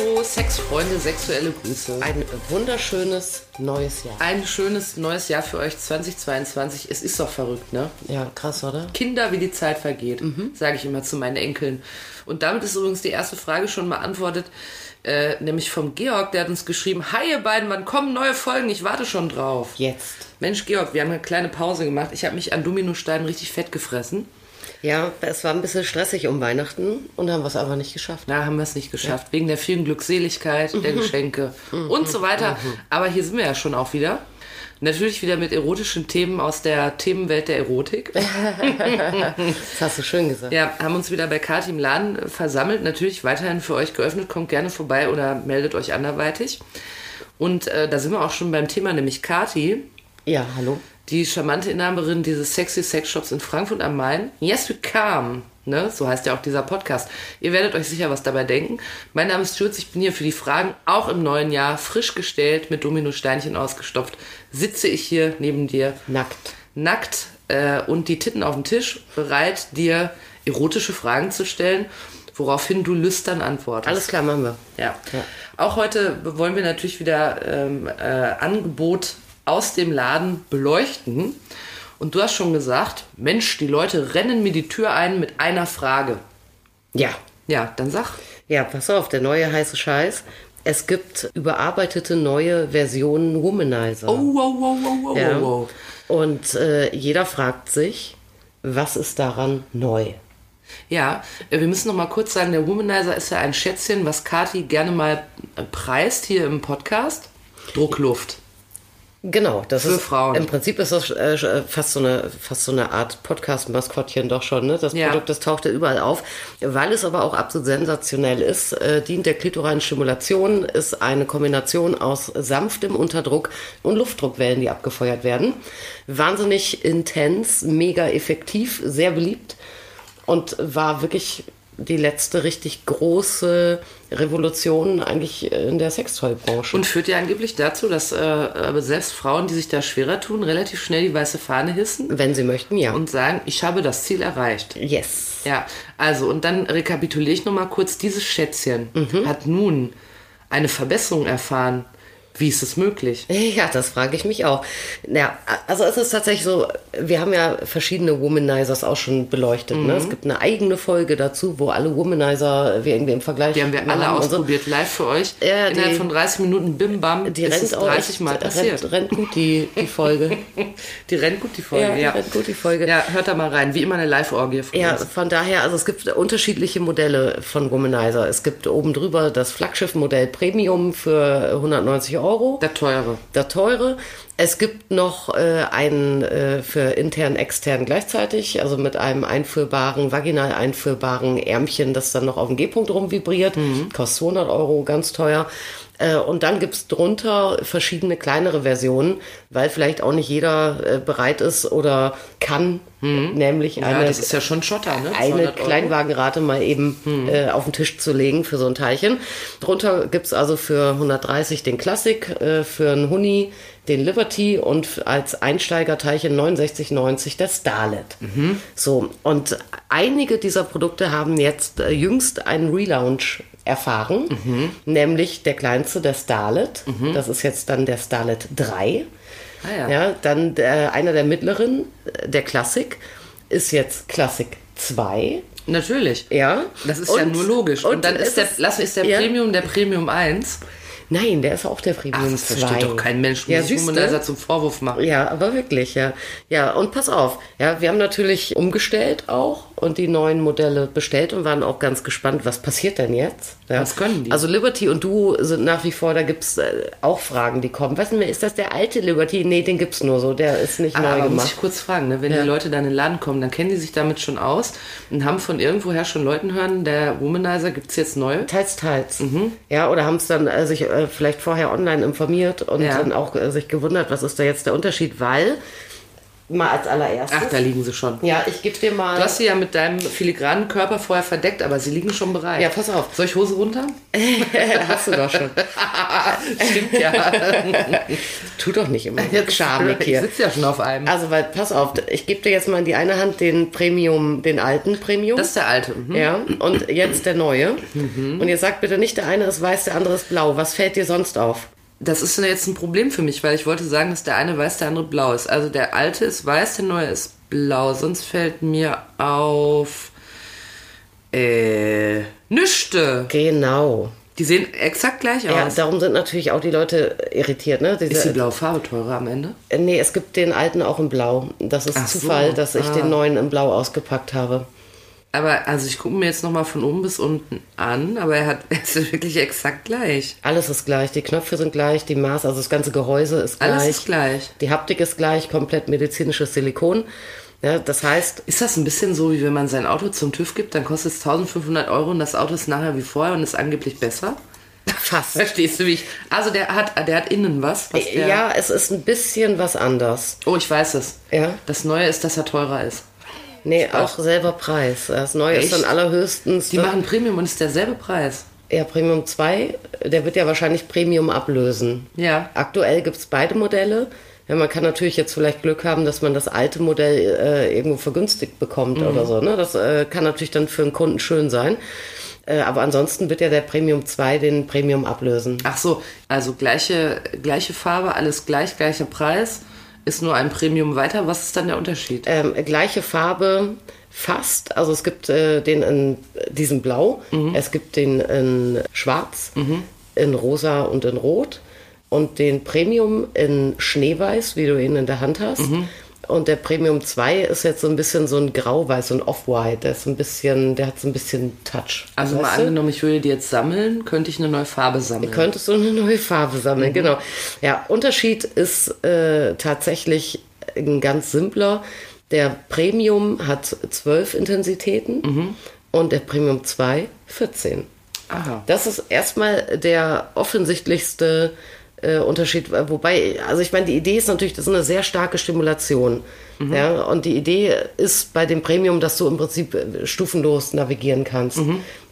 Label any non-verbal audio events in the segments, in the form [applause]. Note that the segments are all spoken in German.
Hallo, Sexfreunde, sexuelle Grüße. Ein wunderschönes neues Jahr. Ein schönes neues Jahr für euch 2022. Es ist doch verrückt, ne? Ja, krass, oder? Kinder, wie die Zeit vergeht, Mhm. sage ich immer zu meinen Enkeln. Und damit ist übrigens die erste Frage schon beantwortet, äh, nämlich vom Georg, der hat uns geschrieben, Hi ihr beiden, wann kommen neue Folgen? Ich warte schon drauf. Jetzt. Mensch, Georg, wir haben eine kleine Pause gemacht. Ich habe mich an Dominosteinen richtig fett gefressen. Ja, es war ein bisschen stressig um Weihnachten und haben wir es aber nicht geschafft. Na, haben wir es nicht geschafft. Wegen der vielen Glückseligkeit, der Geschenke und so weiter. Aber hier sind wir ja schon auch wieder. Natürlich wieder mit erotischen Themen aus der Themenwelt der Erotik. [laughs] Das hast du schön gesagt. Ja, haben uns wieder bei Kati im Laden äh, versammelt. Natürlich weiterhin für euch geöffnet. Kommt gerne vorbei oder meldet euch anderweitig. Und äh, da sind wir auch schon beim Thema, nämlich Kati, Ja, hallo. Die charmante Inhaberin dieses sexy Sexshops in Frankfurt am Main. Yes, we come. Ne? So heißt ja auch dieser Podcast. Ihr werdet euch sicher was dabei denken. Mein Name ist Schürz, ich bin hier für die Fragen, auch im neuen Jahr, frisch gestellt, mit Dominosteinchen ausgestopft. Sitze ich hier neben dir, Nackt. nackt äh, und die Titten auf dem Tisch, bereit, dir erotische Fragen zu stellen, woraufhin du lüstern antwortest. Alles klar, machen wir. Ja. Ja. Auch heute wollen wir natürlich wieder ähm, äh, Angebot aus dem Laden beleuchten. Und du hast schon gesagt, Mensch, die Leute rennen mir die Tür ein mit einer Frage. Ja. Ja, dann sag. Ja, pass auf, der neue heiße Scheiß. Es gibt überarbeitete neue Versionen Womanizer. Oh, wow, wow, wow, wow, Ja. wow. Und äh, jeder fragt sich, was ist daran neu? Ja, äh, wir müssen noch mal kurz sagen, der Womanizer ist ja ein Schätzchen, was Kati gerne mal äh, preist hier im Podcast. Druckluft. Genau, das Für ist Frauen. Im Prinzip ist das äh, fast so eine fast so eine Art Podcast-Maskottchen doch schon. Ne? Das Ja. Produkt, das taucht ja überall auf, weil es aber auch absolut sensationell ist. Äh, dient der klitoralen Stimulation, ist eine Kombination aus sanftem Unterdruck und Luftdruckwellen, die abgefeuert werden. Wahnsinnig intens, mega effektiv, sehr beliebt und war wirklich die letzte richtig große Revolution eigentlich in der Sextoy-Branche. Und führt ja angeblich dazu, dass äh, selbst Frauen, die sich da schwerer tun, relativ schnell die weiße Fahne hissen Wenn Sie möchten, ja. und sagen, ich habe das Ziel erreicht. yes. Ja, also und dann rekapituliere ich nochmal kurz, dieses Schätzchen Mhm. hat nun eine Verbesserung erfahren. Wie ist es möglich? Ja, das frage ich mich auch. Ja, also es ist tatsächlich so, wir haben ja verschiedene Womanizers auch schon beleuchtet. Ne? Mhm. Es gibt eine eigene Folge dazu, wo alle Womanizer wir irgendwie im Vergleich Die haben wir alle so. ausprobiert, live für euch. Ja, Innerhalb die- von 30 Minuten bim bam Die ist rennt es auch 30 echt- Mal passiert. Rennt, rennt gut die, die Folge. [laughs] Die rennt gut, die Folge. Ja, Ja, die rennt gut, die Folge. Ja, hört da mal rein. Wie immer eine Live-Orgie von Ja, uns. von daher, also es gibt unterschiedliche Modelle von Womanizer. Es gibt oben drüber das Flaggschiff-Modell Premium für 190 Euro. Der teure. der teure. Es gibt noch äh, einen äh, für intern, extern gleichzeitig, also mit einem einführbaren, vaginal einführbaren Ärmchen, das dann noch auf dem G-Punkt rumvibriert. Kostet 200 Euro, ganz teuer. Äh, und dann gibt's drunter verschiedene kleinere Versionen, weil vielleicht auch nicht jeder äh, bereit ist oder kann, nämlich Ja, eine das ist ja schon Schotter, ne? eine 200 Euro. Kleinwagenrate mal eben äh, auf den Tisch zu legen für so ein Teilchen. Drunter gibt's also für 130 den Classic, äh, für einen Huni den Liberty und als Einsteigerteilchen 69,90 der Starlet. So, und einige dieser Produkte haben jetzt äh, jüngst einen Relaunch erfahren, nämlich der kleinste, der Starlet. Das ist jetzt dann der Starlet 3. Ah, ja. Ja, dann der, einer der mittleren, äh, der Classic, ist jetzt Classic 2. Natürlich. Ja. Das ist ja Und- nur logisch. Und, dann ist der, es- lass, ist der ja. Premium der Premium 1. Nein, der ist auch der Ach, Premium das 2. versteht doch kein Mensch, Ja, muss? Womanizer zum Vorwurf machen. Ja, aber wirklich, ja. Ja, und pass auf. Ja, wir haben natürlich umgestellt auch und die neuen Modelle bestellt und waren auch ganz gespannt, was passiert denn jetzt? Ja. Was können die? Also Liberty und du sind nach wie vor, da gibt's äh, auch Fragen, die kommen. Weißt du, ist das der alte Liberty? Nee, den gibt's nur so, der ist nicht Ah, neu aber muss gemacht. ich kurz fragen, ne? wenn Ja. die Leute dann in den Laden kommen, dann kennen die sich damit schon aus und haben von irgendwoher schon Leuten hören, der Womanizer gibt's jetzt neu. Teils, teils. Mhm. Ja, oder haben es dann äh, sich äh, vielleicht vorher online informiert und Ja. dann auch äh, sich gewundert, was ist da jetzt der Unterschied, weil mal als allererstes. Ach, da liegen sie schon. ja, ich gebe dir mal. Du hast sie ja mit deinem filigranen Körper vorher verdeckt, aber sie liegen schon bereit. Ja, pass auf. Soll ich Hose runter? [laughs] hast du doch schon. [laughs] Stimmt ja. [laughs] Tu doch nicht immer so schamig ich hier. sitze ja schon auf einem. Also, weil, pass auf, ich gebe dir jetzt mal in die eine Hand den Premium, den alten Premium. Das ist der alte. Mhm. ja, und jetzt der neue. Und jetzt sagt bitte nicht, der eine ist weiß, der andere ist blau. Was fällt dir sonst auf? Das ist jetzt ein Problem für mich, weil ich wollte sagen, dass der eine weiß, der andere blau ist. Also der alte ist weiß, der neue ist blau. Sonst fällt mir auf. Äh. Nüchte. Genau. Die sehen exakt gleich Ja, aus. darum sind natürlich auch die Leute irritiert. Ne? Diese, ist die blaue Farbe teurer am Ende? Äh, Nee, es gibt den alten auch in Blau. Das ist Ach so. Zufall, dass ich Ah. den neuen in Blau ausgepackt habe. Aber also ich gucke mir jetzt nochmal von oben bis unten an, aber er hat [laughs] er ist wirklich exakt gleich. Alles ist gleich. Die Knöpfe sind gleich, die Maß, also das ganze Gehäuse ist gleich. Alles ist gleich. Die Haptik ist gleich, komplett medizinisches Silikon. Ja, das heißt, Ist das ein bisschen so, wie wenn man sein Auto zum TÜV gibt, dann kostet es 1500 Euro und das Auto ist nachher wie vorher und ist angeblich besser? [laughs] fast. Verstehst du, wie ich... Also der hat, der hat innen was, was. Ja, es ist ein bisschen was anders. Oh, ich weiß es. Ja. Das Neue ist, dass er teurer ist. Nee, auch selber Preis. Das neue ist Echt? dann allerhöchstens. Die machen Premium und ist derselbe Preis. ja, Premium 2, der wird ja wahrscheinlich Premium ablösen. Ja. Aktuell gibt es beide Modelle. Ja, man kann natürlich jetzt vielleicht Glück haben, dass man das alte Modell äh, irgendwo vergünstigt bekommt Mhm. oder so. Ne? Das äh, kann natürlich dann für einen Kunden schön sein. Äh, aber ansonsten wird ja der Premium 2 den Premium ablösen. Ach so, also gleiche, gleiche Farbe, alles gleich, gleicher Preis, ist nur ein Premium weiter. Was ist dann der Unterschied? Ähm, gleiche Farbe fast. Also es gibt äh, den in diesem Blau, es gibt den in Schwarz, in Rosa und in Rot und den Premium in Schneeweiß, wie du ihn in der Hand hast. Und der Premium 2 ist jetzt so ein bisschen so ein Grauweiß, so ein Off-White. Der ist so ein bisschen, der hat so ein bisschen Touch. Also mal du? angenommen, ich würde die jetzt sammeln, könnte ich eine neue Farbe sammeln. könntest du eine neue Farbe sammeln, genau. Ja, Unterschied ist äh, tatsächlich ein ganz simpler. Der Premium hat 12 Intensitäten und der Premium 2 14. Aha. Das ist erstmal der offensichtlichste äh, Unterschied. Wobei, also ich meine, die Idee ist natürlich, das ist eine sehr starke Stimulation. Ja, und die Idee ist bei dem Premium, dass du im Prinzip äh, stufenlos navigieren kannst.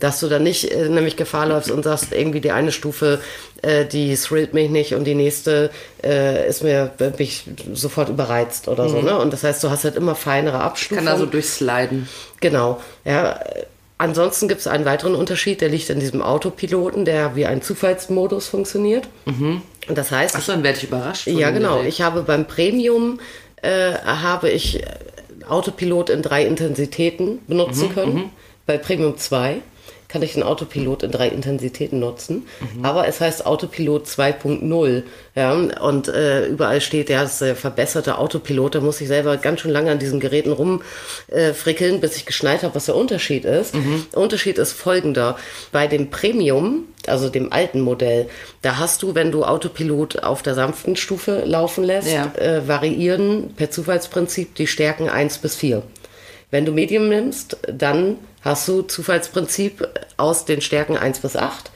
Dass du dann nicht äh, nämlich Gefahr läufst und sagst, irgendwie die eine Stufe, äh, die thrillt mich nicht und die nächste äh, ist mir mich sofort überreizt oder so. Ne? Und das heißt, du hast halt immer feinere Abstufungen. Kann also durchsliden. Genau. Ja, äh, ansonsten gibt es einen weiteren Unterschied, der liegt in diesem Autopiloten, der wie ein Zufallsmodus funktioniert. Und das heißt, Achso, dann werde ich überrascht. ja genau, ich habe beim Premium äh, habe ich äh, Autopilot in drei Intensitäten benutzen können. Bei Premium 2 kann ich den Autopilot in drei Intensitäten nutzen. Aber es heißt Autopilot 2.0. Ja, und äh, überall steht ja, das ist der verbesserte Autopilot. Da muss ich selber ganz schön lange an diesen Geräten rumfrickeln, äh, bis ich geschnallt habe, was der Unterschied ist. Der Unterschied ist folgender. Bei dem Premium, also dem alten Modell, da hast du, wenn du Autopilot auf der sanften Stufe laufen lässt, Ja. äh, variieren per Zufallsprinzip die Stärken 1 bis 4. Wenn du Medium nimmst, dann hast du Zufallsprinzip aus den Stärken 1 bis 8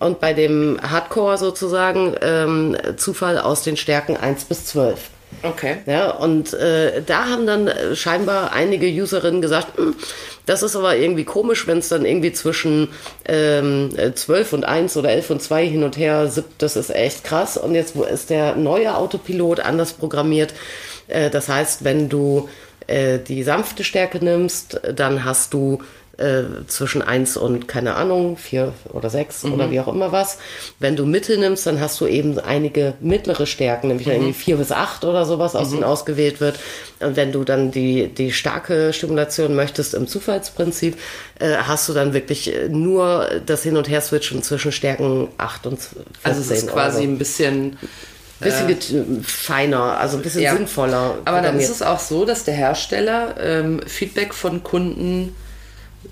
und bei dem Hardcore sozusagen ähm, Zufall aus den Stärken 1 bis 12. Okay. Ja, und äh, da haben dann äh, scheinbar einige Userinnen gesagt, "Hm, das ist aber irgendwie komisch, wenn es dann irgendwie zwischen ähm, äh, 12 und 1 oder 11 und 2 hin und her sippt, das ist echt krass. Und jetzt ist der neue Autopilot anders programmiert. Äh, das heißt, wenn du äh, die sanfte Stärke nimmst, dann hast du äh, zwischen 1 und, keine Ahnung, 4 oder 6 oder wie auch immer was. Wenn du Mittel nimmst, dann hast du eben einige mittlere Stärken, nämlich irgendwie 4 bis 8 oder sowas, aus denen ausgewählt wird. Und wenn du dann die, die starke Stimulation möchtest im Zufallsprinzip, äh, hast du dann wirklich äh, nur das Hin- und Her-Switchen zwischen Stärken 8 und 14. Also es ist quasi so. ein bisschen... bisschen get- feiner, also ein bisschen Ja. sinnvoller. Aber dann ist es auch so, dass der Hersteller ähm, Feedback von Kunden,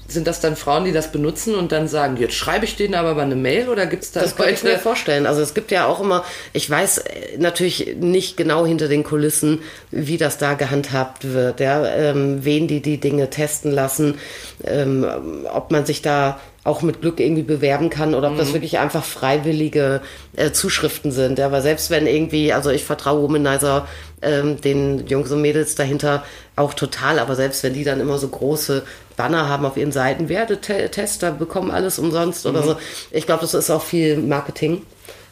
sind das dann Frauen, die das benutzen und dann sagen, jetzt schreibe ich denen aber mal eine Mail oder gibt es da Das könnte ich mir vorstellen. Also es gibt ja auch immer, ich weiß äh, natürlich nicht genau hinter den Kulissen, wie das da gehandhabt wird, ja, ähm, wen die die Dinge testen lassen, ähm, ob man sich da auch mit Glück irgendwie bewerben kann oder ob das wirklich einfach freiwillige äh, Zuschriften sind. Ja, weil selbst wenn irgendwie, also ich vertraue Womanizer ähm, den Jungs und Mädels dahinter auch total, aber selbst wenn die dann immer so große Banner haben auf ihren Seiten, werde Te Tester, bekommen alles umsonst oder so. Ich glaube, das ist auch viel Marketing.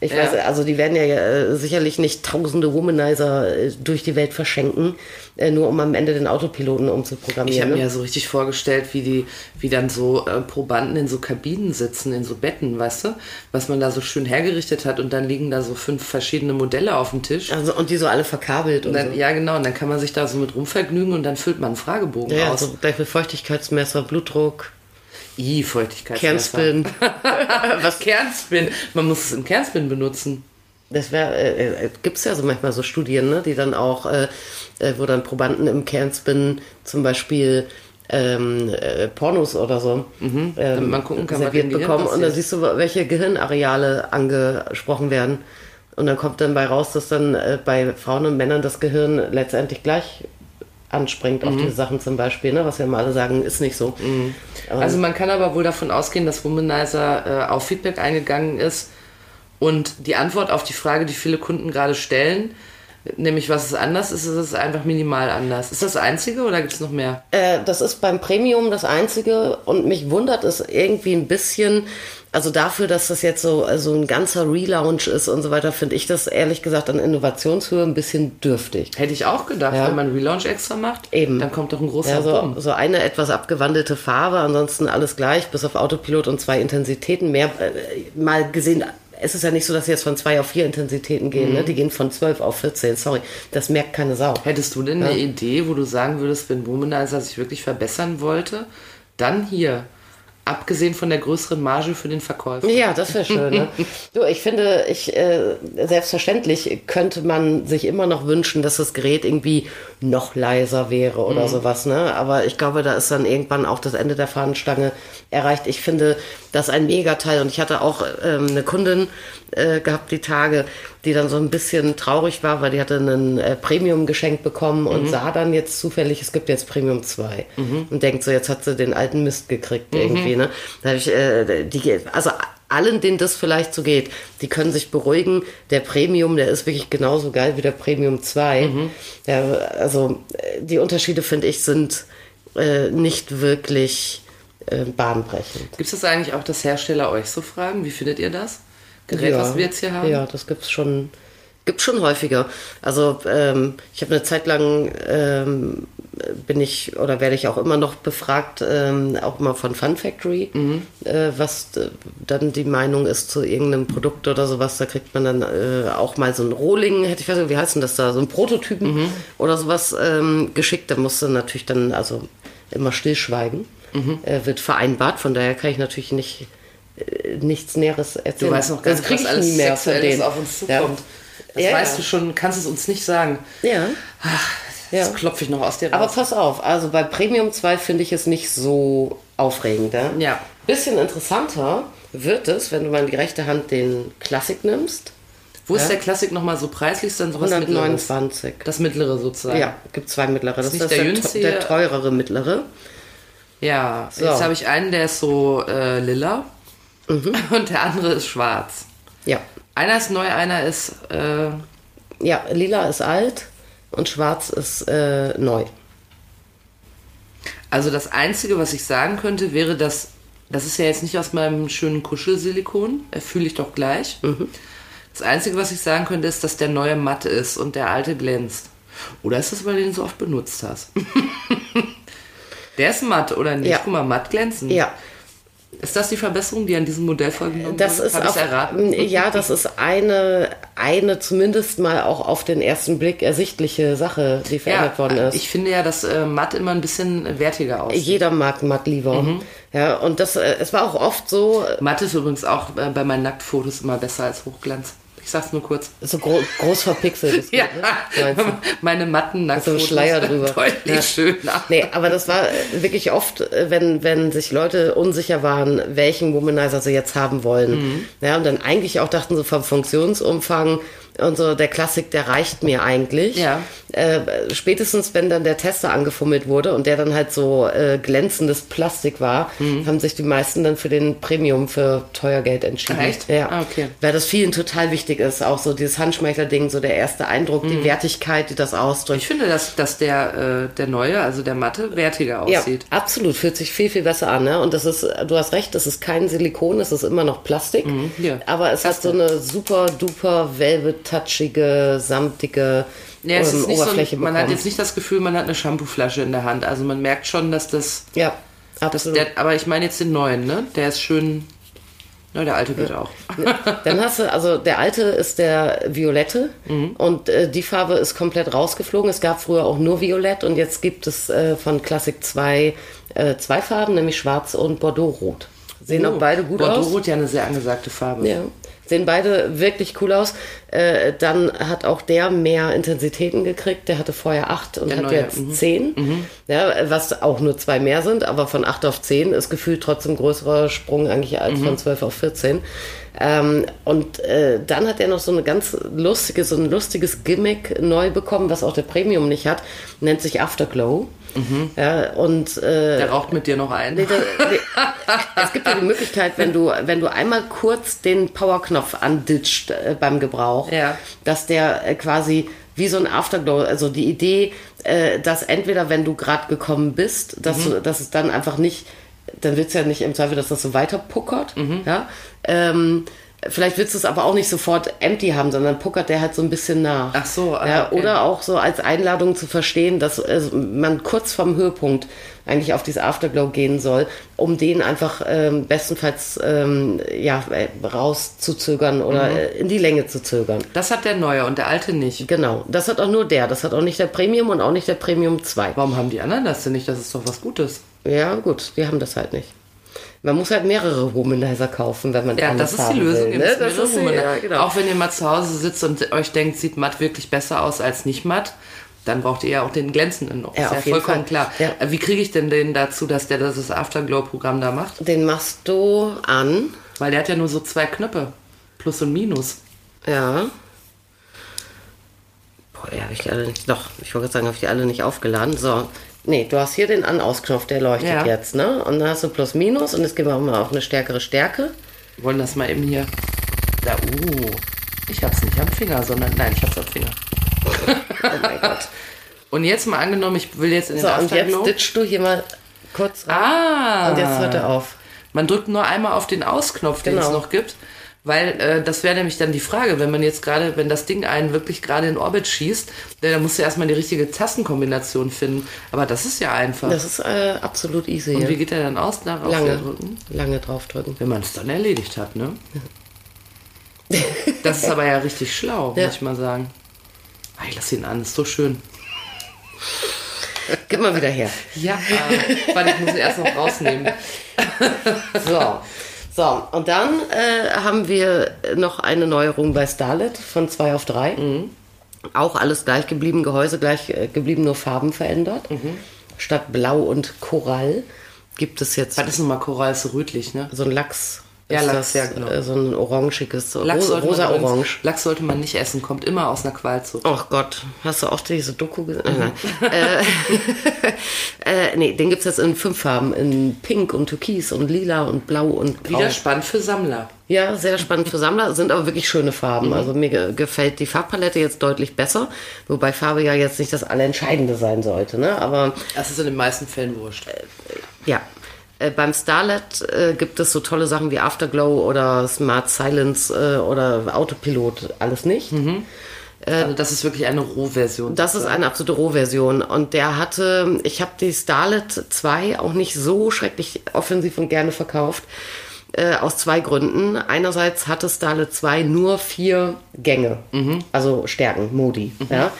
Ich Ja. weiß, also die werden ja äh, sicherlich nicht tausende Womanizer äh, durch die Welt verschenken, äh, nur um am Ende den Autopiloten Ich umzuprogrammieren. habe mir ne? ja so richtig vorgestellt, wie die, wie dann so äh, Probanden in so Kabinen sitzen, in so Betten, weißt du, was man da so schön hergerichtet hat und dann liegen da so fünf verschiedene Modelle auf dem Tisch. Also, und die so alle verkabelt und Und dann, so. Ja, genau, und dann kann man sich da so mit rumvergnügen und dann füllt man einen Fragebogen Ja, ja, aus. so gleich mit Feuchtigkeitsmesser, Blutdruck, I, Feuchtigkeit. Kernspin. [laughs] Was Kernspin? Man muss es im Kernspin benutzen. Das wäre, äh, äh, gibt es ja so manchmal so Studien, ne, die dann auch, äh, äh, wo dann Probanden im Kernspin zum Beispiel ähm, äh, Pornos oder so ähm, Damit man gucken kann, serviert bekommen und dann siehst du, welche Gehirnareale angesprochen werden. Und dann kommt dann bei raus, dass dann äh, bei Frauen und Männern das Gehirn letztendlich gleich anspringt Mhm. auf diese Sachen zum Beispiel, ne? was ja mal alle sagen, ist nicht so. Aber- Also man kann aber wohl davon ausgehen, dass Womanizer äh, auf Feedback eingegangen ist und die Antwort auf die Frage, die viele Kunden gerade stellen, nämlich was ist anders, ist, ist es einfach minimal anders. Ist das das Einzige oder gibt es noch mehr? Äh, das ist beim Premium das Einzige und mich wundert es irgendwie ein bisschen, also dafür, dass das jetzt so also ein ganzer Relaunch ist und so weiter, finde ich das ehrlich gesagt an Innovationshöhe ein bisschen dürftig. Hätte ich auch gedacht, Ja. wenn man Relaunch extra macht, Eben. dann kommt doch ein großer Ja, so, Boom. so eine etwas abgewandelte Farbe, ansonsten alles gleich, bis auf Autopilot und zwei Intensitäten mehr. Äh, mal gesehen, es ist ja nicht so, dass sie jetzt von zwei auf vier Intensitäten gehen, Mhm. ne? die gehen von zwölf auf 14, sorry, das merkt keine Sau. Hättest du denn eine Idee, wo du sagen würdest, wenn Womanizer sich wirklich verbessern wollte, dann hier, abgesehen von der größeren Marge für den Verkäufer. Ja, das wäre schön. Ne? [laughs] du, ich finde, ich äh, selbstverständlich könnte man sich immer noch wünschen, dass das Gerät irgendwie noch leiser wäre oder sowas. Ne? Aber ich glaube, da ist dann irgendwann auch das Ende der Fahnenstange erreicht. Ich finde das ein Megateil und ich hatte auch ähm, eine Kundin äh, gehabt die Tage, die dann so ein bisschen traurig war, weil die hatte einen äh, Premium geschenkt bekommen und sah dann jetzt zufällig, es gibt jetzt Premium 2 und denkt so, jetzt hat sie den alten Mist gekriegt irgendwie. Ne? Da habe ich, äh, die, also allen, denen das vielleicht so geht, die können sich beruhigen. Der Premium, der ist wirklich genauso geil wie der Premium 2. Ja, also äh, die Unterschiede, finde ich, sind äh, nicht wirklich äh, bahnbrechend. Gibt es das eigentlich auch, dass Hersteller euch so fragen? Wie findet ihr das? Gerät, was wir jetzt hier haben? Ja, das gibt's schon, gibt's schon häufiger. Also ähm, ich habe eine Zeit lang ähm, bin ich oder werde ich auch immer noch befragt, ähm, auch mal von Fun Factory, Mhm. äh, was äh, dann die Meinung ist zu irgendeinem Produkt oder sowas. Da kriegt man dann äh, auch mal so ein Rohling, hätte ich weiß nicht, wie heißt denn das da, so ein Prototypen Mhm. oder sowas ähm, geschickt. Da musst du natürlich dann also immer stillschweigen. Mhm. Äh, wird vereinbart, von daher kann ich natürlich nicht äh, nichts Näheres erzählen. Du weißt noch gar krieg was ich alles nie mehr von denen. auf uns Ja. zukommt. Das Ja, weißt ja. du schon, kannst es uns nicht sagen. Ja. Das Ja. klopfe ich noch aus dir Aber raus. pass auf, also bei Premium 2 finde ich es nicht so aufregend. Ja? Ja. Bisschen interessanter wird es, wenn du mal in die rechte Hand den Classic nimmst. Wo ist Ja. der Klassik nochmal so preislich? Dann sowas Mittleres. 129. Das mittlere sozusagen. Ja, gibt zwei mittlere. Das ist, das der der, jüngste der hier? teurere mittlere. Ja, So. jetzt habe ich einen, der ist so äh, lila Mhm. [laughs] und der andere ist schwarz. Ja. Einer ist neu, einer ist äh, Ja, lila ist alt und schwarz ist äh, neu. Also das Einzige, was ich sagen könnte, wäre, dass das ist ja jetzt nicht aus meinem schönen Kuschelsilikon, äh, fühle ich doch gleich. Das Einzige, was ich sagen könnte, ist, dass der neue matt ist und der alte glänzt. Oder ist das, weil du den so oft benutzt hast? [laughs] der ist matt, oder nicht? Ja. Guck mal, matt glänzen. Ja, Ist das die Verbesserung, die an diesem Modell vorgenommen das wurde? ist Hab auf, erraten? ja, das ist eine, eine zumindest mal auch auf den ersten Blick ersichtliche Sache, die verändert worden ist. ich finde ja, dass äh, matt immer ein bisschen wertiger aussieht. Jeder mag matt lieber. Ja, und das, äh, es war auch oft so, äh, Matt ist übrigens auch äh, bei meinen Nacktfotos immer besser als Hochglanz. Ich sag's nur kurz. so gro groß verpixelt. ist [laughs] Ja, gut, ne? Meine matten Nacktfotos. Schleier drüber. Deutlich Ja. schöner. Nee, aber das war äh, wirklich oft, äh, wenn, wenn sich Leute unsicher waren, welchen Womanizer sie jetzt haben wollen. Ja, und dann eigentlich auch dachten so vom Funktionsumfang, und so der Klassik, der reicht mir eigentlich. Ja. Äh, spätestens, wenn dann der Tester angefummelt wurde und der dann halt so äh, glänzendes Plastik war, Mhm. haben sich die meisten dann für den Premium für teuer Geld entschieden. Echt? Ja. Ah, okay. Weil das vielen total wichtig ist, auch so dieses Handschmeichler-Ding, so der erste Eindruck, Mhm. die Wertigkeit, die das ausdrückt. Ich finde, dass, dass der, äh, der neue, also der matte, wertiger Ja, aussieht. absolut. Fühlt sich viel, viel besser an. Ne? Und das ist, du hast recht, das ist kein Silikon, es ist immer noch Plastik. ja. Aber es hat so eine super duper velvet-touchige, samtige Ja, es ähm, ist nicht so, Oberfläche man hat bekommen. jetzt nicht das Gefühl, man hat eine Shampooflasche in der Hand. Also man merkt schon, dass das, ja, das absolut. der, aber ich meine jetzt den neuen, ne? Der ist schön, na, der alte geht auch. Dann hast du, also der alte ist der Violette Mhm. und äh, die Farbe ist komplett rausgeflogen. Es gab früher auch nur Violett und jetzt gibt es äh, von Classic 2 äh, zwei Farben, nämlich Schwarz und Bordeaux-Rot. Sehen auch beide gut aus. Bordeaux-Rot ja eine sehr angesagte Farbe. Ja, sehen beide wirklich cool aus. Äh, dann hat auch der mehr Intensitäten gekriegt. Der hatte vorher acht und Der hat neue, jetzt mhm. zehn. Ja, was auch nur zwei mehr sind, aber von acht auf zehn ist gefühlt trotzdem größerer Sprung eigentlich als Mhm. von zwölf auf 14. Ähm, und äh, dann hat er noch so eine ganz lustige, so ein lustiges Gimmick neu bekommen, was auch der Premium nicht hat. Nennt sich Afterglow. Ja, und äh, Der raucht mit dir noch ein. Nee, da- [laughs] nee. es gibt ja die Möglichkeit, wenn du, wenn du einmal kurz den Powerknopf anditscht äh, beim Gebrauch, Ja. dass der äh, quasi wie so ein Afterglow, also die Idee, äh, dass entweder wenn du gerade gekommen bist, dass, du, dass es dann einfach nicht, dann willst du ja nicht im Zweifel, dass das so weiter puckert, ja. Ähm, Vielleicht willst du es aber auch nicht sofort empty haben, sondern puckert der halt so ein bisschen nach. Ach so, ah, ja, okay. Oder auch so als Einladung zu verstehen, dass äh, man kurz vorm Höhepunkt eigentlich auf dieses Afterglow gehen soll, um den einfach ähm, bestenfalls ähm, ja, rauszuzögern oder Mhm. in die Länge zu zögern. Das hat der neue und der alte nicht. Genau, das hat auch nur der. Das hat auch nicht der Premium und auch nicht der Premium 2. Warum haben die anderen das denn nicht? Das ist doch was Gutes. Ja, gut, die haben das halt nicht. Man muss halt mehrere Womanizer kaufen, wenn man Ja, das ist die Lösung. Will, ne? das ist die, ja, genau. Auch wenn ihr mal zu Hause sitzt und euch denkt, sieht matt wirklich besser aus als nicht matt, dann braucht ihr ja auch den glänzenden noch. Ja, ist ja vollkommen Fall. klar. Ja. Wie kriege ich denn den dazu, dass der das Afterglow-Programm da macht? Den machst du an. Weil der hat ja nur so zwei Knöpfe. Plus und Minus. Ja. Boah, die habe ich alle nicht. Doch, ich wollte gerade sagen, habe ich die alle nicht aufgeladen. So. Nee, du hast hier den An-Aus-Knopf, der leuchtet Ja. jetzt, ne? Und dann hast du Plus Minus und gehen wir auch mal auf eine stärkere Stärke. Wir wollen das mal eben hier. Da, uh. Ich hab's nicht am Finger, sondern. Nein, ich hab's am Finger. [laughs] Oh mein Gott. Und jetzt mal angenommen, ich will jetzt in den So, und jetzt ditchst du hier mal kurz rein. ah! Und jetzt hört er auf. Man drückt nur einmal auf den Ausknopf, den Genau. es noch gibt. Weil äh, das wäre nämlich dann die Frage, wenn man jetzt gerade, wenn das Ding einen wirklich gerade in Orbit schießt, äh, dann musst du erstmal die richtige Tastenkombination finden. Aber das ist ja einfach. Das ist äh, absolut easy. Und ja. wie geht der dann aus? Wieder Lange, drücken? lange draufdrücken. Wenn man es dann erledigt hat, ne? [laughs] Das ist aber ja richtig schlau, Ja. muss ich mal sagen. Ah, Ich lass ihn an, ist so schön. Gib mal wieder her. Ja, äh, warte, ich muss ihn erst noch rausnehmen. [laughs] So. So, und dann äh, haben wir noch eine Neuerung bei Starlet von 2 auf 3. Mhm. Auch alles gleich geblieben, Gehäuse gleich äh, geblieben, nur Farben verändert. Mhm. Statt Blau und Korall gibt es jetzt Was ist nochmal Korall so rötlich, ne? so ein Lachs. Ja, ist Lachs, das, ja, genau. äh, So ein orangiges, Lachs ro rosa-orange. Lachs sollte man nicht essen, kommt immer aus einer Qualzucht. Ach Gott, hast du auch diese Doku gesehen? Mhm. Nein. äh, [laughs] äh, nee, den gibt es jetzt in fünf Farben. In Pink und Türkis und Lila und Blau und Grau. Wieder spannend für Sammler. Ja, sehr spannend für Sammler, sind aber wirklich schöne Farben. Mhm. Also mir ge- gefällt die Farbpalette jetzt deutlich besser, wobei Farbe ja jetzt nicht das Allerentscheidende sein sollte. Ne? Aber Das ist in den meisten Fällen wurscht. ja, äh, beim Starlet äh, gibt es so tolle Sachen wie Afterglow oder Smart Silence äh, oder Autopilot, alles nicht. Also das ist wirklich eine Rohversion. Das ist eine absolute Rohversion. Und der hatte, ich habe die Starlet 2 auch nicht so schrecklich offensiv und gerne verkauft. Äh, aus zwei Gründen. Einerseits hatte Starlet 2 nur vier Gänge, also Stärken, Modi. Ja.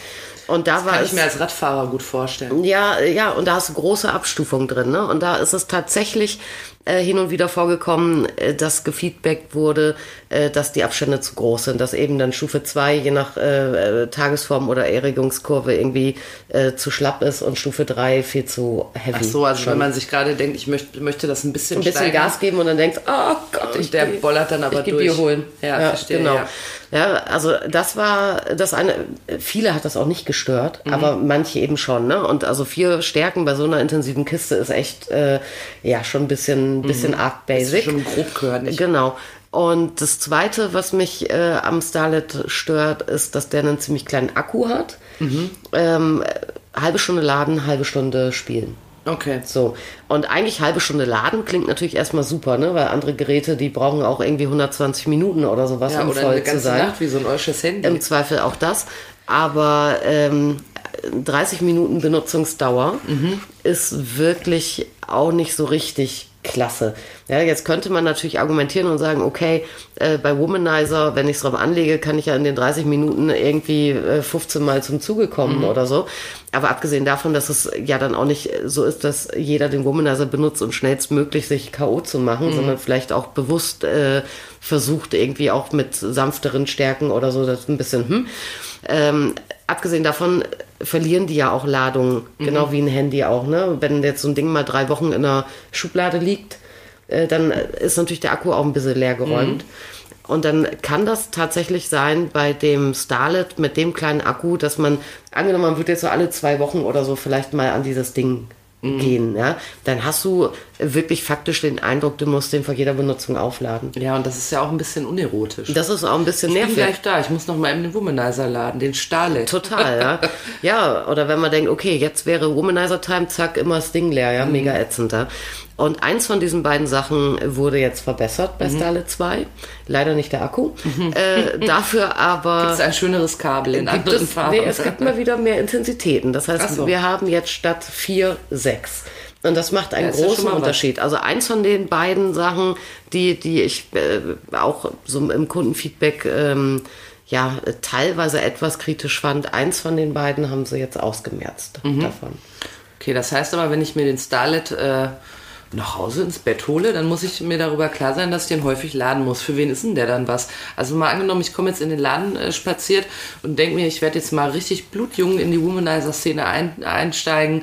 Und da war Kann es. ich mir als Radfahrer gut vorstellen. Ja, ja, und da hast du große Abstufung drin, ne? Und da ist es tatsächlich äh, hin und wieder vorgekommen, äh, dass gefeedbackt wurde, äh, dass die Abstände zu groß sind, dass eben dann Stufe 2 je nach äh, äh, Tagesform oder Erregungskurve irgendwie äh, zu schlapp ist und Stufe 3 viel zu heavy. Ach so, also schon. wenn man sich gerade denkt, ich möchte, möchte das ein bisschen ein bisschen steigern. Gas geben und dann denkst, oh Gott, Und der geh- bollert dann aber ich durch. Bier holen. Ja, verstehe, Genau. ja. Ja. also das war das eine. Viele hat das auch nicht gestört, Mhm. aber manche eben schon. Ne? Und also vier Stärken bei so einer intensiven Kiste ist echt äh, ja schon ein bisschen, bisschen arg basic. Mhm. Schon grob gehört nicht. Genau. Und das Zweite, was mich äh, am Starlet stört, ist, dass der einen ziemlich kleinen Akku hat. Mhm. Ähm, halbe Stunde laden, halbe Stunde spielen. Okay. So. Und eigentlich halbe Stunde laden klingt natürlich erstmal super, ne? Weil andere Geräte, die brauchen auch irgendwie 1120 Minuten oder sowas, Ja, um oder voll eine zu ganze sein. Nacht wie so ein eusches Handy. Im Zweifel auch das. Aber ähm, 30 Minuten Benutzungsdauer ist wirklich auch nicht so richtig klasse. Ja, jetzt könnte man natürlich argumentieren und sagen, okay, äh, bei Womanizer, wenn ich es drauf anlege, kann ich ja in den 30 Minuten irgendwie äh, 15 Mal zum Zuge kommen oder so. Aber abgesehen davon, dass es ja dann auch nicht so ist, dass jeder den Womanizer benutzt, um schnellstmöglich sich K.O. zu machen, sondern vielleicht auch bewusst äh, versucht, irgendwie auch mit sanfteren Stärken oder so, das ist ein bisschen, hm. Ähm, abgesehen davon verlieren die ja auch Ladung, genau wie ein Handy auch. Ne? Wenn jetzt so ein Ding mal drei Wochen in der Schublade liegt, äh, dann ist natürlich der Akku auch ein bisschen leer geräumt. Und dann kann das tatsächlich sein bei dem Starlet mit dem kleinen Akku, dass man, angenommen, man würde jetzt so alle zwei Wochen oder so vielleicht mal an dieses Ding gehen, ja, dann hast du wirklich faktisch den Eindruck, du musst den vor jeder Benutzung aufladen. Ja, und das ist ja auch ein bisschen unerotisch. Das ist auch ein bisschen ich bin nervig. gleich da. Ich muss noch mal eben den Womanizer laden, den Starlet. Total, ja. [laughs] Ja, oder wenn man denkt, okay, jetzt wäre Womanizer Time, zack, immer das Ding leer, ja, mega ätzend, ja. Und eins von diesen beiden Sachen wurde jetzt verbessert bei Starlet 2. Leider nicht der Akku. Äh, [laughs] dafür aber. Das ist ein schöneres Kabel in gibt anderen es, Farben. nee, es gibt mal wieder mehr Intensitäten. Das heißt, so. wir haben jetzt statt vier sechs. Und das macht einen Ja, großen. Unterschied. Also eins von den beiden Sachen, die, die ich äh, auch so im Kundenfeedback ähm, ja teilweise etwas kritisch fand, eins von den beiden haben sie jetzt ausgemerzt Mhm. davon. Okay, das heißt aber, wenn ich mir den Starlet äh, nach Hause ins Bett hole, dann muss ich mir darüber klar sein, dass ich den häufig laden muss. Für wen ist denn der dann was? Also mal angenommen, ich komme jetzt in den Laden äh, spaziert und denke mir, ich werde jetzt mal richtig blutjung in die Womanizer-Szene ein, einsteigen.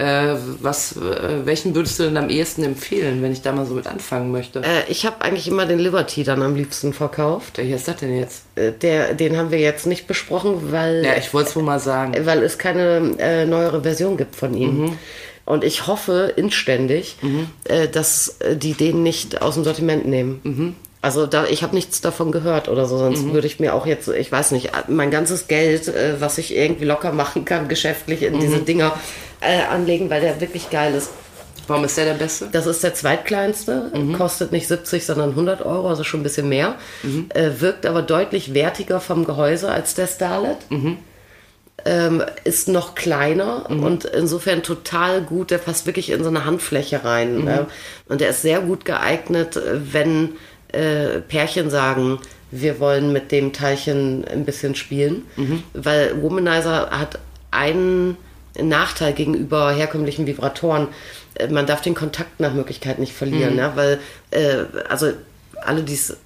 Äh, was, äh, welchen würdest du denn am ehesten empfehlen, wenn ich da mal so mit anfangen möchte? Äh, ich habe eigentlich immer den Liberty dann am liebsten verkauft. Welcher ist das denn jetzt? Äh, der, den haben wir jetzt nicht besprochen, weil Ja, ich wollte es wohl mal sagen. weil es keine äh, neuere Version gibt von ihm. Und ich hoffe inständig, äh, dass äh, die den nicht aus dem Sortiment nehmen. Also da, ich habe nichts davon gehört oder so, sonst würde ich mir auch jetzt, ich weiß nicht, mein ganzes Geld, äh, was ich irgendwie locker machen kann, geschäftlich in diese Dinger äh, anlegen, weil der wirklich geil ist. Warum ist der der Beste? Das ist der zweitkleinste, kostet nicht 70, sondern 100 Euro, also schon ein bisschen mehr. Äh, wirkt aber deutlich wertiger vom Gehäuse als der Starlet. Ähm, ist noch kleiner und insofern total gut. Der passt wirklich in so eine Handfläche rein. Ne? Und der ist sehr gut geeignet, äh, wenn äh, Pärchen sagen, wir wollen mit dem Teilchen ein bisschen spielen. Weil Womanizer hat einen Nachteil gegenüber herkömmlichen Vibratoren. Äh, Man darf den Kontakt nach Möglichkeit nicht verlieren, ja, weil äh, also alle dies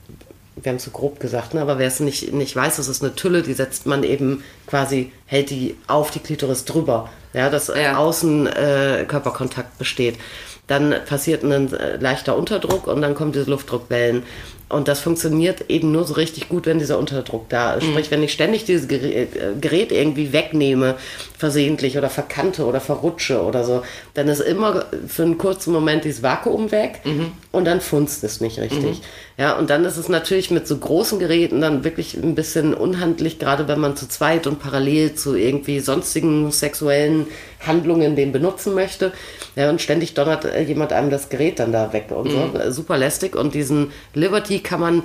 wir haben es so grob gesagt, ne? aber wer es nicht, nicht weiß, das ist eine Tülle, die setzt man eben quasi, hält die auf die Klitoris drüber, ja, dass Ja. außen äh, Körperkontakt besteht. Dann passiert ein äh, leichter Unterdruck und dann kommen diese Luftdruckwellen. Und das funktioniert eben nur so richtig gut, wenn dieser Unterdruck da ist. Sprich, wenn ich ständig dieses Gerät, äh, Gerät irgendwie wegnehme, versehentlich oder verkante oder verrutsche oder so, dann ist immer für einen kurzen Moment dieses Vakuum weg und dann funzt es nicht richtig. Ja, und dann ist es natürlich mit so großen Geräten dann wirklich ein bisschen unhandlich, gerade wenn man zu zweit und parallel zu irgendwie sonstigen sexuellen Handlungen den benutzen möchte. Ja, und ständig donnert äh, jemand einem das Gerät dann da weg und so. Äh, Super lästig. Und diesen Liberty kann man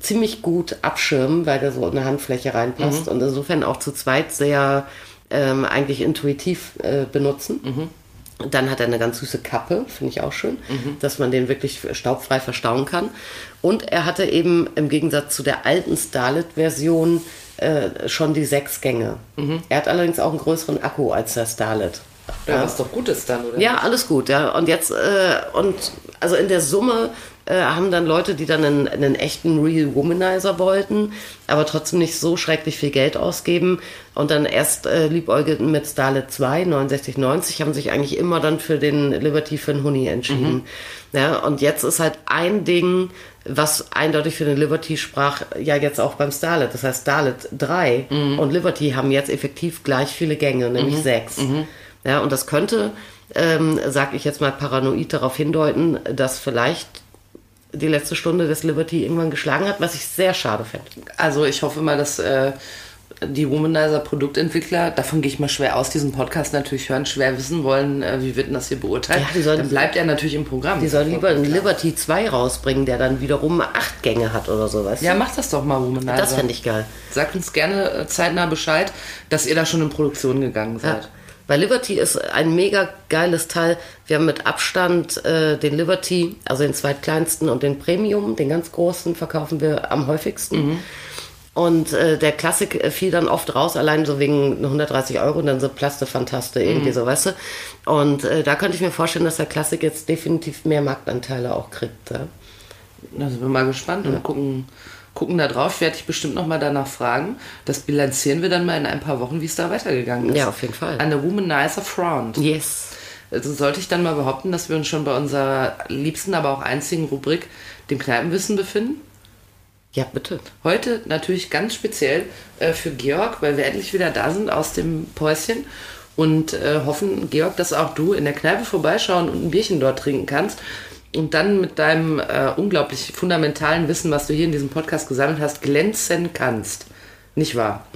ziemlich gut abschirmen, weil der so in eine Handfläche reinpasst und insofern auch zu zweit sehr ähm, eigentlich intuitiv äh, benutzen. Dann hat er eine ganz süße Kappe, finde ich auch schön, dass man den wirklich staubfrei verstauen kann. Und er hatte eben im Gegensatz zu der alten Starlet-Version äh, schon die sechs Gänge. Er hat allerdings auch einen größeren Akku als der Starlet. Ja, was doch gut ist dann, oder? Ja, alles gut, ja. Und jetzt, äh, und also in der Summe äh, haben dann Leute, die dann einen, einen echten Real Womanizer wollten, aber trotzdem nicht so schrecklich viel Geld ausgeben und dann erst äh, liebäugelten mit Starlet 2, 69,90, haben sich eigentlich immer dann für den Liberty für den Huni entschieden. Ja, und jetzt ist halt ein Ding, was eindeutig für den Liberty sprach, ja jetzt auch beim Starlet. Das heißt, Starlet 3 und Liberty haben jetzt effektiv gleich viele Gänge, nämlich sechs. Ja, und das könnte, ähm, sag ich jetzt mal paranoid darauf hindeuten, dass vielleicht die letzte Stunde des Liberty irgendwann geschlagen hat, was ich sehr schade fände. Also ich hoffe mal, dass äh, die Womanizer Produktentwickler, davon gehe ich mal schwer aus, diesen Podcast natürlich hören, schwer wissen wollen, äh, wie wird denn das hier beurteilt. Ja, die sollen- dann bleibt er natürlich im Programm. Die sollen lieber einen Liberty 2 rausbringen, der dann wiederum acht Gänge hat oder so, weißt Ja, mach das doch mal, Womanizer. Das fände ich geil. Sagt uns gerne äh, zeitnah Bescheid, dass ihr da schon in Produktion gegangen Ja. Weil Liberty ist ein mega geiles Teil. Wir haben mit Abstand äh, den Liberty, also den zweitkleinsten und den Premium, den ganz großen, verkaufen wir am häufigsten. Und äh, der Klassik äh, fiel dann oft raus, allein so wegen 130 Euro und dann so Plaste Fantaste irgendwie so, weißt du. Und äh, da könnte ich mir vorstellen, dass der Klassik jetzt definitiv mehr Marktanteile auch kriegt. Ja? Da sind wir mal gespannt und gucken, gucken da drauf. Werde ich bestimmt noch mal danach fragen. Das bilanzieren wir dann mal in ein paar Wochen, wie es da weitergegangen ist. Ja, auf jeden Fall. An der Womanizer Front. Yes. Also sollte ich dann mal behaupten, dass wir uns schon bei unserer liebsten, aber auch einzigen Rubrik, dem Kneipenwissen, befinden? Ja, bitte. Heute natürlich ganz speziell äh, für Georg, weil wir endlich wieder da sind aus dem Päuschen und äh, hoffen, Georg, dass auch du in der Kneipe vorbeischauen und ein Bierchen dort trinken kannst und dann mit deinem äh, unglaublich fundamentalen Wissen, was du hier in diesem Podcast gesammelt hast, glänzen kannst. Nicht wahr?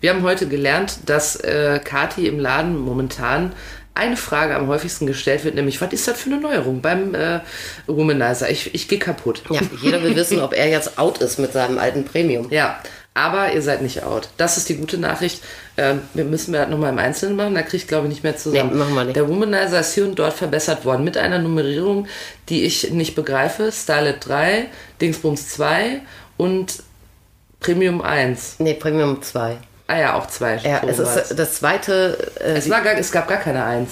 Wir haben heute gelernt, dass äh, Kati im Laden momentan eine Frage am häufigsten gestellt wird, nämlich, was ist das für eine Neuerung beim äh, Womanizer? Ich, ich gehe kaputt. Ja, jeder will wissen, ob er jetzt out ist mit seinem alten Premium. Ja, aber ihr seid nicht out. Das ist die gute Nachricht. Ähm, wir müssen wir das nochmal im Einzelnen machen. Da kriege ich, glaube ich, nicht mehr zusammen. Nee, machen wir nicht. Der Womanizer ist hier und dort verbessert worden mit einer Nummerierung, die ich nicht begreife. Starlet 3, Dingsbums 2 und Premium 1. Nee, Premium 2. Ah ja, auch 2. Ja, es ist das zweite. Äh, es, war gar, es gab gar keine 1.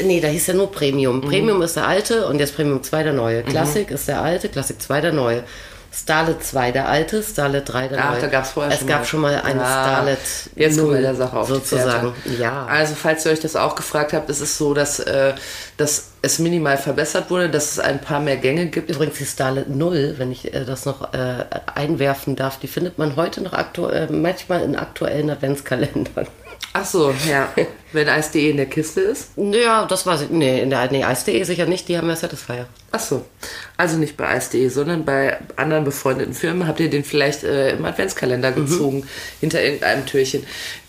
nee, da hieß ja nur Premium. Mhm. Premium ist der alte und jetzt Premium 2 der neue. Classic ist der alte, Classic 2 der neue. Starlet 2 der alte, Starlet 3 der Ach, neue. da gab es vorher Es schon gab mal. schon mal eine Ja, Starlet Jetzt kommen wir 0, der Sache auf sozusagen. Ja. Also, falls ihr euch das auch gefragt habt, ist es so, dass, äh, dass es minimal verbessert wurde, dass es ein paar mehr Gänge gibt. Übrigens die Starlet 0, wenn ich äh, das noch äh, einwerfen darf, die findet man heute noch aktu äh, manchmal in aktuellen Adventskalendern. Ach so, ja. Wenn Eis.de in der Kiste ist. Ja, das weiß ich. Nee, in der nee, Eis.de sicher nicht, die haben ja Satisfier. Ach so. Also nicht bei Eis.de, sondern bei anderen befreundeten Firmen habt ihr den vielleicht äh, im Adventskalender gezogen, hinter irgendeinem Türchen.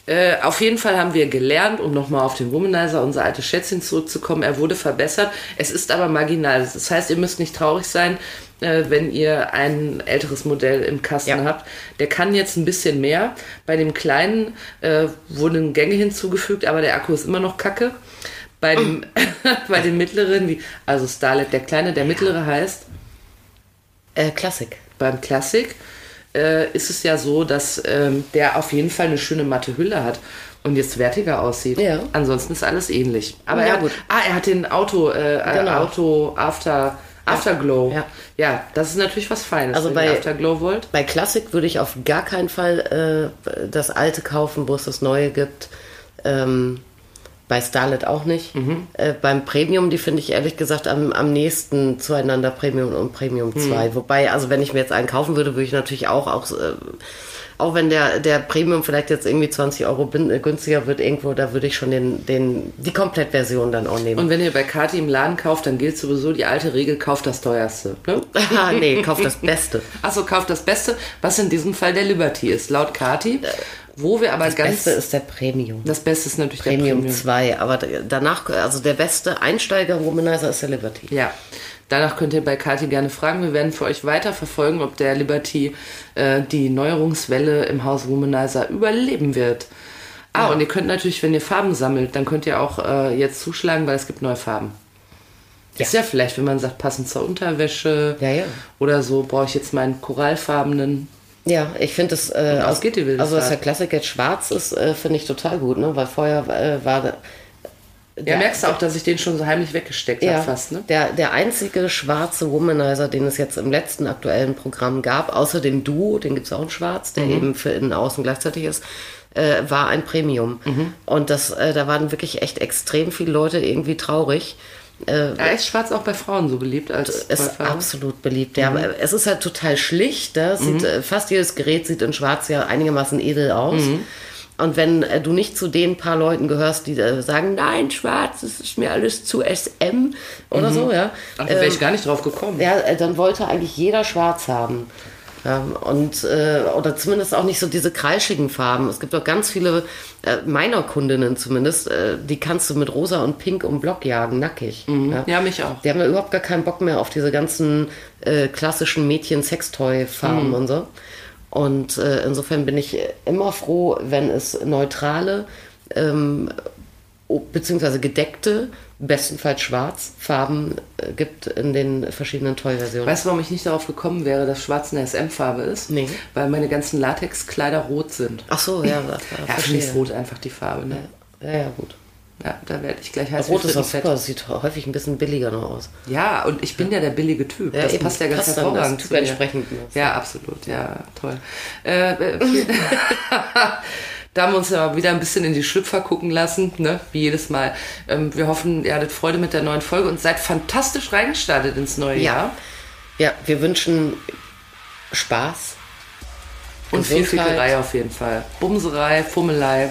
Äh, auf jeden Fall haben wir gelernt, um nochmal auf den Womanizer, unser altes Schätzchen zurückzukommen. Er wurde verbessert. Es ist aber marginal. Das heißt, ihr müsst nicht traurig sein, äh, wenn ihr ein älteres Modell im Kasten Ja. habt. Der kann jetzt ein bisschen mehr. Bei dem kleinen äh, wurden Gänge hinzugefügt, aber der Akku ist immer noch kacke. Bei dem, [laughs] [laughs] bei den mittleren, wie, also Starlet, der kleine, der mittlere heißt, Äh, Klassik. beim Classic äh, ist es ja so, dass ähm, der auf jeden Fall eine schöne matte Hülle hat und jetzt wertiger aussieht. Ja. Ansonsten ist alles ähnlich. Aber Ja, er, hat- gut. Ah, er hat den Auto, äh, Genau. Auto After, Afterglow. Ja. ja, das ist natürlich was Feines, Also wenn bei- ihr Afterglow wollt. Bei Classic würde ich auf gar keinen Fall äh, das alte kaufen, wo es das neue gibt. Ähm, bei Starlet auch nicht. Mhm. Äh, beim Premium, die finde ich ehrlich gesagt am, am nächsten zueinander Premium und Premium Mhm. 2. Wobei, also wenn ich mir jetzt einen kaufen würde, würde ich natürlich auch, auch, äh, auch wenn der, der Premium vielleicht jetzt irgendwie 20 Euro bin, äh, günstiger wird irgendwo, da würde ich schon den, den, die Komplettversion dann auch nehmen. Und wenn ihr bei Kati im Laden kauft, dann gilt sowieso die alte Regel, kauft das teuerste. Ne? [laughs] Nee, kauf das Beste. Achso, kauft das Beste, was in diesem Fall der Liberty ist, laut Kati. Wo wir aber ganz. Beste ist der Premium. das Beste ist natürlich Premium, der Premium. 2, aber danach, also der beste Einsteiger-Womanizer ist der Liberty. Ja, danach könnt ihr bei Kati gerne fragen. Wir werden für euch weiter verfolgen, ob der Liberty äh, die Neuerungswelle im Haus Womanizer überleben wird. Ah, und ihr könnt natürlich, wenn ihr Farben sammelt, dann könnt ihr auch äh, jetzt zuschlagen, weil es gibt neue Farben. Ist ja vielleicht, wenn man sagt, passend zur Unterwäsche Ja, ja. oder so, brauche ich jetzt meinen korallfarbenen. Ja, ich finde es, äh, aus geht die also dass der Klassik jetzt schwarz ist, äh, finde ich total gut, ne? weil vorher äh, war, Ja, merkst du auch, dass ich den schon so heimlich weggesteckt ja, habe fast, ne? der, der einzige schwarze Womanizer, den es jetzt im letzten aktuellen Programm gab, außer dem Duo, den gibt es auch in schwarz, der eben für innen außen gleichzeitig ist, äh, war ein Premium. Und das, äh, da waren wirklich echt extrem viele Leute irgendwie traurig. Äh, Ja, ist schwarz auch bei Frauen so beliebt als ist absolut beliebt. Ja, aber es ist halt total schlicht. Es Sieht, äh, fast jedes Gerät sieht in Schwarz ja einigermaßen edel aus. Und wenn äh, du nicht zu den paar Leuten gehörst, die äh, sagen, nein, Schwarz, das ist mir alles zu SM oder so, ja. Ach, da wäre ich gar nicht drauf gekommen. Ja, äh, dann wollte eigentlich jeder Schwarz haben. Ja, und äh, oder zumindest auch nicht so diese kreischigen Farben. Es gibt auch ganz viele äh, meiner Kundinnen zumindest, äh, die kannst du mit rosa und pink um Block jagen, nackig. Ja, mich auch. Die haben ja überhaupt gar keinen Bock mehr auf diese ganzen äh, klassischen Mädchen-Sextoy-Farben und so. Und äh, insofern bin ich immer froh, wenn es neutrale, ähm, beziehungsweise gedeckte, bestenfalls schwarz, Farben äh, gibt in den verschiedenen Toy-Versionen. Weißt du, warum ich nicht darauf gekommen wäre, dass schwarz eine SM-Farbe ist? Nee. Weil meine ganzen Latexkleider rot sind. Ach so, ja, [laughs] das Ja, ist rot einfach die Farbe, ne? Ja, ja, gut. Ja, da werde ich gleich heiß Rot ist auch super, das sieht häufig ein bisschen billiger noch aus. Ja, und ich bin ja der billige Typ. Ja, das eben. passt ja ganz Passt dann das hervorragend mir. entsprechend. Ja, absolut. Ja, toll. Äh, äh, [laughs] [laughs] da haben wir uns ja wieder ein bisschen in die Schlüpfer gucken lassen, ne? wie jedes Mal. Ähm, wir hoffen, ihr hattet Freude mit der neuen Folge und seid fantastisch reingestartet ins neue Jahr. Ja, wir wünschen Spaß. Und viel. Fickerei auf jeden Fall. Bumserei, Fummelei,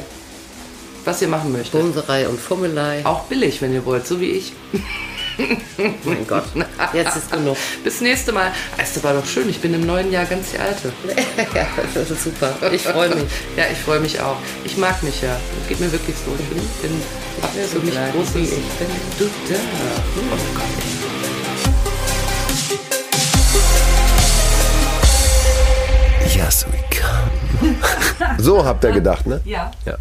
was ihr machen möchtet. Bumserei und Fummelei. Auch billig, wenn ihr wollt, so wie ich. [laughs] [laughs] mein Gott, jetzt ist genug. Bis nächste Mal. Es war doch schön, ich bin im neuen Jahr ganz die Alte. [laughs] ja, das ist super. Ich freue mich. [laughs] Ja, ich freue mich auch. Ich mag mich ja. Das geht mir wirklich so. Ich bin, bin hab für mich großes... wie ich bin. Du da. Oh Gott. Yes, we come. So habt ihr gedacht, ne? Ja. Ja.